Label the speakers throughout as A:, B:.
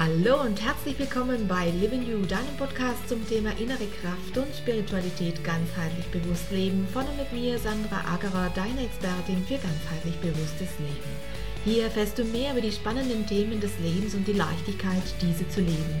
A: Hallo und herzlich willkommen bei Living You, deinem Podcast zum Thema innere Kraft und Spiritualität ganzheitlich bewusst leben. Von und mit mir, Sandra Agerer, deine Expertin für ganzheitlich bewusstes Leben. Hier erfährst du mehr über die spannenden Themen des Lebens und die Leichtigkeit, diese zu leben.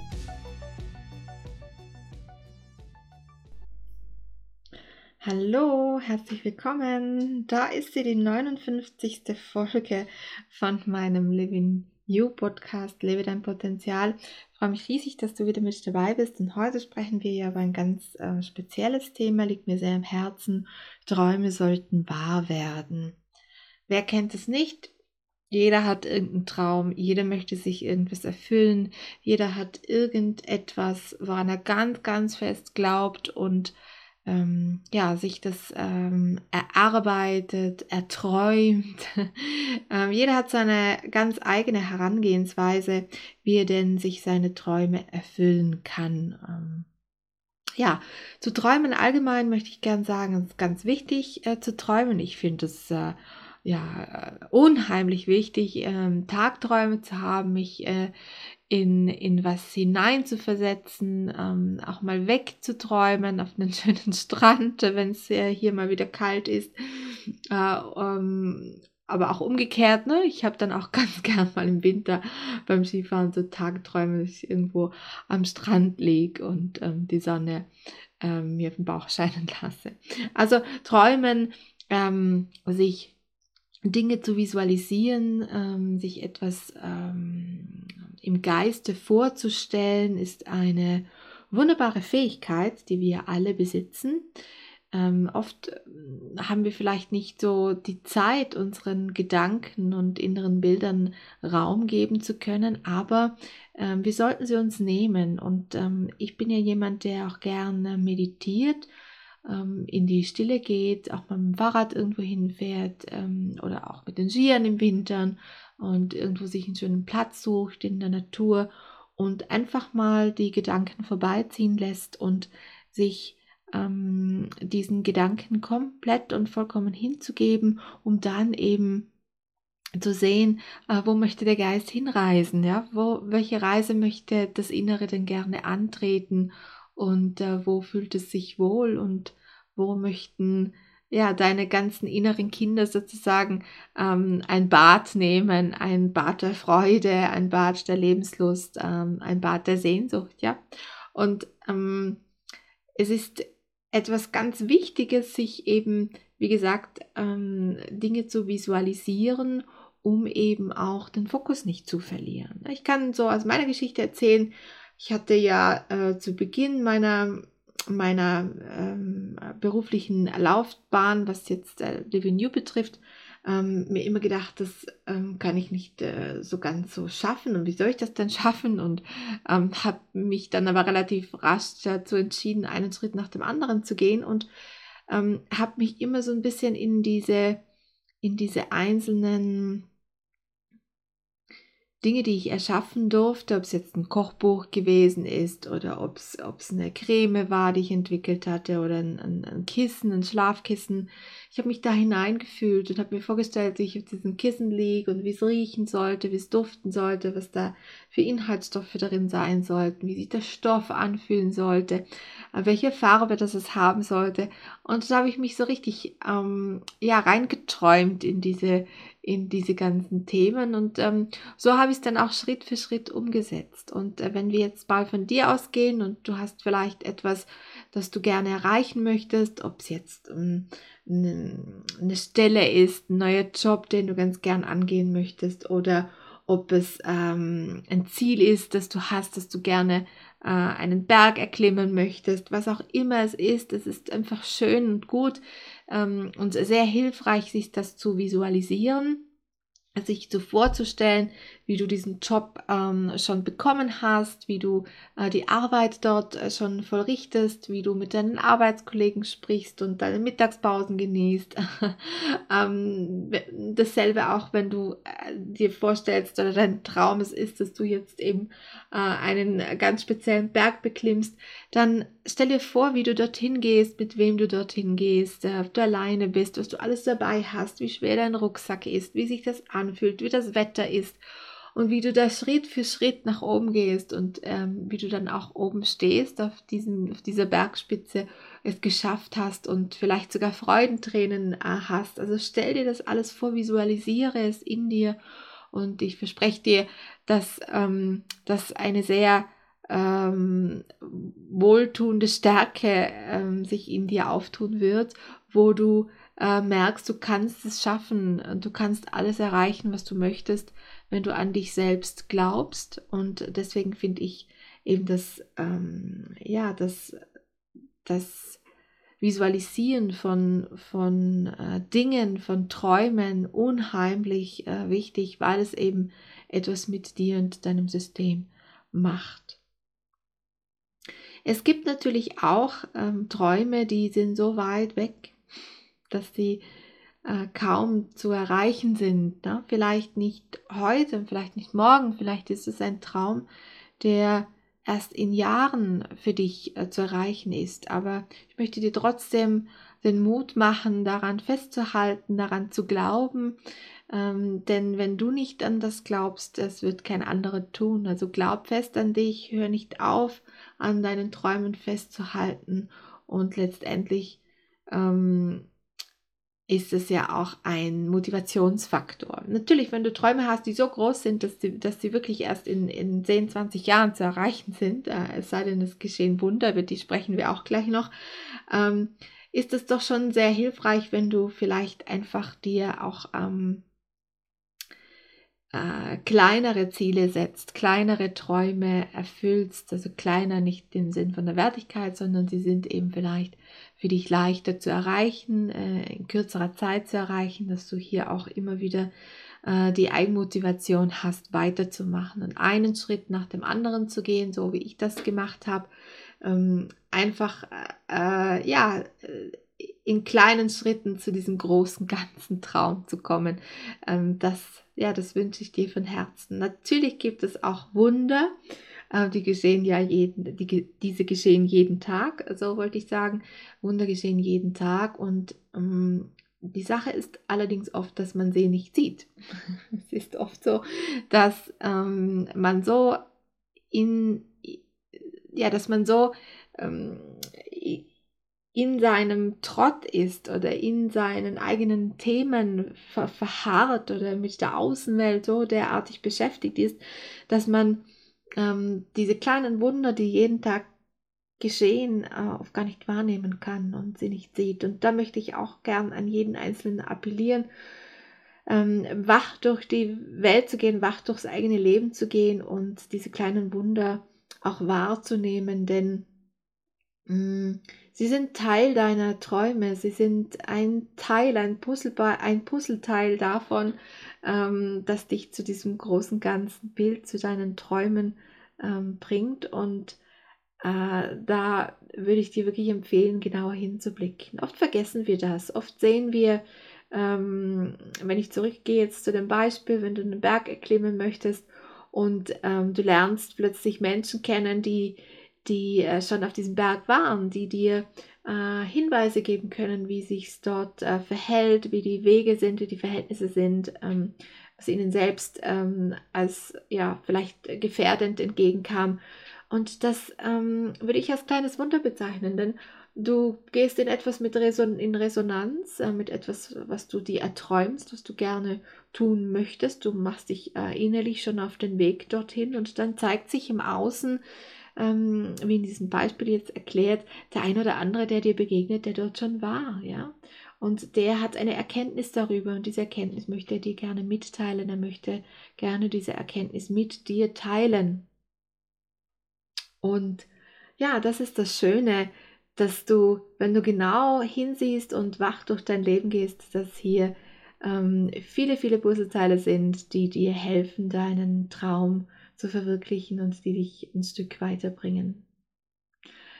A: Hallo, herzlich willkommen. Da ist sie, die 59. Folge von meinem Living You Podcast, Lebe dein Potenzial. Ich freue mich riesig, dass du wieder mit dabei bist. Und heute sprechen wir ja über ein ganz äh, spezielles Thema, liegt mir sehr am Herzen. Träume sollten wahr werden. Wer kennt es nicht? Jeder hat irgendeinen Traum, jeder möchte sich irgendwas erfüllen, jeder hat irgendetwas, woran er ganz, ganz fest glaubt und ähm, ja, sich das ähm, erarbeitet, erträumt. ähm, jeder hat seine ganz eigene Herangehensweise, wie er denn sich seine Träume erfüllen kann. Ähm, ja, zu träumen allgemein möchte ich gern sagen, es ist ganz wichtig äh, zu träumen. Ich finde es äh, ja, unheimlich wichtig, ähm, Tagträume zu haben, mich äh, in, in was hinein zu versetzen, ähm, auch mal wegzuträumen auf einen schönen Strand, wenn es äh, hier mal wieder kalt ist. Äh, ähm, aber auch umgekehrt, ne? Ich habe dann auch ganz gern mal im Winter beim Skifahren so Tagträume, dass ich irgendwo am Strand liege und ähm, die Sonne ähm, mir auf den Bauch scheinen lasse. Also träumen, ähm, sich Dinge zu visualisieren, ähm, sich etwas ähm, im Geiste vorzustellen, ist eine wunderbare Fähigkeit, die wir alle besitzen. Ähm, oft äh, haben wir vielleicht nicht so die Zeit, unseren Gedanken und inneren Bildern Raum geben zu können, aber ähm, wir sollten sie uns nehmen. Und ähm, ich bin ja jemand, der auch gerne meditiert ähm, in die Stille geht, auch mal mit dem Fahrrad irgendwo hinfährt ähm, oder auch mit den Skiern im Winter und irgendwo sich einen schönen Platz sucht in der Natur und einfach mal die Gedanken vorbeiziehen lässt und sich ähm, diesen Gedanken komplett und vollkommen hinzugeben, um dann eben zu sehen, äh, wo möchte der Geist hinreisen, ja, wo, welche Reise möchte das Innere denn gerne antreten und äh, wo fühlt es sich wohl und wo möchten ja deine ganzen inneren Kinder sozusagen ähm, ein Bad nehmen, ein Bad der Freude, ein Bad der Lebenslust, ähm, ein Bad der Sehnsucht, ja. Und ähm, es ist etwas ganz Wichtiges, sich eben, wie gesagt, ähm, Dinge zu visualisieren, um eben auch den Fokus nicht zu verlieren. Ich kann so aus meiner Geschichte erzählen, ich hatte ja äh, zu Beginn meiner, meiner ähm, beruflichen Laufbahn, was jetzt äh, New betrifft, ähm, mir immer gedacht, das ähm, kann ich nicht äh, so ganz so schaffen. Und wie soll ich das denn schaffen? Und ähm, habe mich dann aber relativ rasch dazu entschieden, einen Schritt nach dem anderen zu gehen und ähm, habe mich immer so ein bisschen in diese in diese einzelnen Dinge, die ich erschaffen durfte, ob es jetzt ein Kochbuch gewesen ist oder ob es, ob es eine Creme war, die ich entwickelt hatte oder ein, ein, ein Kissen, ein Schlafkissen. Ich habe mich da hineingefühlt und habe mir vorgestellt, wie ich auf diesem Kissen liege und wie es riechen sollte, wie es duften sollte, was da für Inhaltsstoffe darin sein sollten, wie sich der Stoff anfühlen sollte, äh, welche Farbe das es haben sollte. Und da habe ich mich so richtig ähm, ja, reingeträumt in diese in diese ganzen Themen. Und ähm, so habe ich es dann auch Schritt für Schritt umgesetzt. Und äh, wenn wir jetzt mal von dir ausgehen und du hast vielleicht etwas, das du gerne erreichen möchtest, ob es jetzt ähm, eine, eine Stelle ist, ein neuer Job, den du ganz gern angehen möchtest oder ob es ähm, ein Ziel ist, das du hast, dass du gerne äh, einen Berg erklimmen möchtest, was auch immer es ist. Es ist einfach schön und gut ähm, und sehr hilfreich, sich das zu visualisieren sich so vorzustellen, wie du diesen Job ähm, schon bekommen hast, wie du äh, die Arbeit dort äh, schon vollrichtest, wie du mit deinen Arbeitskollegen sprichst und deine Mittagspausen genießt. ähm, dasselbe auch, wenn du äh, dir vorstellst oder dein Traum es ist, dass du jetzt eben äh, einen ganz speziellen Berg beklimmst, dann stell dir vor, wie du dorthin gehst, mit wem du dorthin gehst, äh, ob du alleine bist, was du alles dabei hast, wie schwer dein Rucksack ist, wie sich das anfühlt, wie das Wetter ist und wie du da Schritt für Schritt nach oben gehst und ähm, wie du dann auch oben stehst auf, diesem, auf dieser Bergspitze, es geschafft hast und vielleicht sogar Freudentränen äh, hast. Also stell dir das alles vor, visualisiere es in dir und ich verspreche dir, dass ähm, das eine sehr ähm, wohltuende Stärke ähm, sich in dir auftun wird, wo du äh, merkst, du kannst es schaffen, du kannst alles erreichen, was du möchtest, wenn du an dich selbst glaubst. Und deswegen finde ich eben das, ähm, ja, das, das Visualisieren von, von äh, Dingen, von Träumen unheimlich äh, wichtig, weil es eben etwas mit dir und deinem System macht. Es gibt natürlich auch ähm, Träume, die sind so weit weg, dass sie äh, kaum zu erreichen sind. Ne? Vielleicht nicht heute, vielleicht nicht morgen, vielleicht ist es ein Traum, der erst in Jahren für dich äh, zu erreichen ist. Aber ich möchte dir trotzdem den Mut machen, daran festzuhalten, daran zu glauben. Ähm, denn wenn du nicht an das glaubst, das wird kein anderer tun. Also glaub fest an dich, hör nicht auf, an deinen Träumen festzuhalten und letztendlich ähm, ist es ja auch ein Motivationsfaktor. Natürlich, wenn du Träume hast, die so groß sind, dass sie, dass sie wirklich erst in, in 10, 20 Jahren zu erreichen sind, äh, es sei denn, es geschehen Wunder, über die sprechen wir auch gleich noch, ähm, ist es doch schon sehr hilfreich, wenn du vielleicht einfach dir auch ähm, äh, kleinere Ziele setzt, kleinere Träume erfüllst, also kleiner nicht im Sinn von der Wertigkeit, sondern sie sind eben vielleicht für dich leichter zu erreichen, äh, in kürzerer Zeit zu erreichen, dass du hier auch immer wieder äh, die Eigenmotivation hast, weiterzumachen und einen Schritt nach dem anderen zu gehen, so wie ich das gemacht habe. Ähm, einfach, äh, ja, äh, in kleinen Schritten zu diesem großen ganzen Traum zu kommen. Ähm, das, ja, das wünsche ich dir von Herzen. Natürlich gibt es auch Wunder, äh, die geschehen ja jeden, die, diese geschehen jeden Tag. So wollte ich sagen, Wunder geschehen jeden Tag und ähm, die Sache ist allerdings oft, dass man sie nicht sieht. es ist oft so, dass ähm, man so in, ja, dass man so ähm, in seinem Trott ist oder in seinen eigenen Themen ver verharrt oder mit der Außenwelt so derartig beschäftigt ist, dass man ähm, diese kleinen Wunder, die jeden Tag geschehen, äh, oft gar nicht wahrnehmen kann und sie nicht sieht. Und da möchte ich auch gern an jeden Einzelnen appellieren, ähm, wach durch die Welt zu gehen, wach durchs eigene Leben zu gehen und diese kleinen Wunder auch wahrzunehmen, denn Sie sind Teil deiner Träume, sie sind ein Teil, ein, Puzzle, ein Puzzleteil davon, ähm, das dich zu diesem großen ganzen Bild, zu deinen Träumen ähm, bringt. Und äh, da würde ich dir wirklich empfehlen, genauer hinzublicken. Oft vergessen wir das. Oft sehen wir, ähm, wenn ich zurückgehe jetzt zu dem Beispiel, wenn du einen Berg erklimmen möchtest und ähm, du lernst plötzlich Menschen kennen, die die äh, schon auf diesem Berg waren, die dir äh, Hinweise geben können, wie sich dort äh, verhält, wie die Wege sind, wie die Verhältnisse sind, ähm, was ihnen selbst ähm, als ja vielleicht gefährdend entgegenkam. Und das ähm, würde ich als kleines Wunder bezeichnen, denn du gehst in etwas mit Reson in Resonanz, äh, mit etwas, was du dir erträumst, was du gerne tun möchtest. Du machst dich äh, innerlich schon auf den Weg dorthin und dann zeigt sich im Außen, ähm, wie in diesem Beispiel jetzt erklärt, der ein oder andere, der dir begegnet, der dort schon war, ja. Und der hat eine Erkenntnis darüber und diese Erkenntnis möchte er dir gerne mitteilen. Er möchte gerne diese Erkenntnis mit dir teilen. Und ja, das ist das Schöne, dass du, wenn du genau hinsiehst und wach durch dein Leben gehst, dass hier ähm, viele, viele Puzzleteile sind, die dir helfen, deinen Traum zu verwirklichen und die dich ein Stück weiterbringen.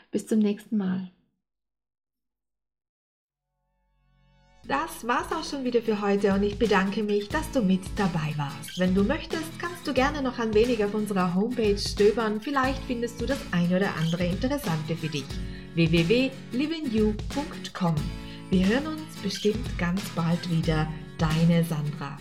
A: Bis zum nächsten Mal. Das war's auch schon wieder für heute und ich bedanke mich, dass du mit dabei warst. Wenn du möchtest, kannst du gerne noch ein wenig auf unserer Homepage stöbern. Vielleicht findest du das ein oder andere Interessante für dich. www.livingyou.com. Wir hören uns bestimmt ganz bald wieder. Deine Sandra.